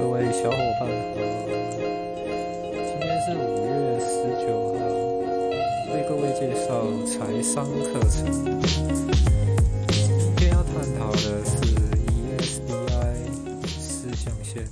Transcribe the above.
各位小伙伴，呃，今天是五月十九号，为各位介绍财商课程。今天要探讨的是 ESBI 四象限。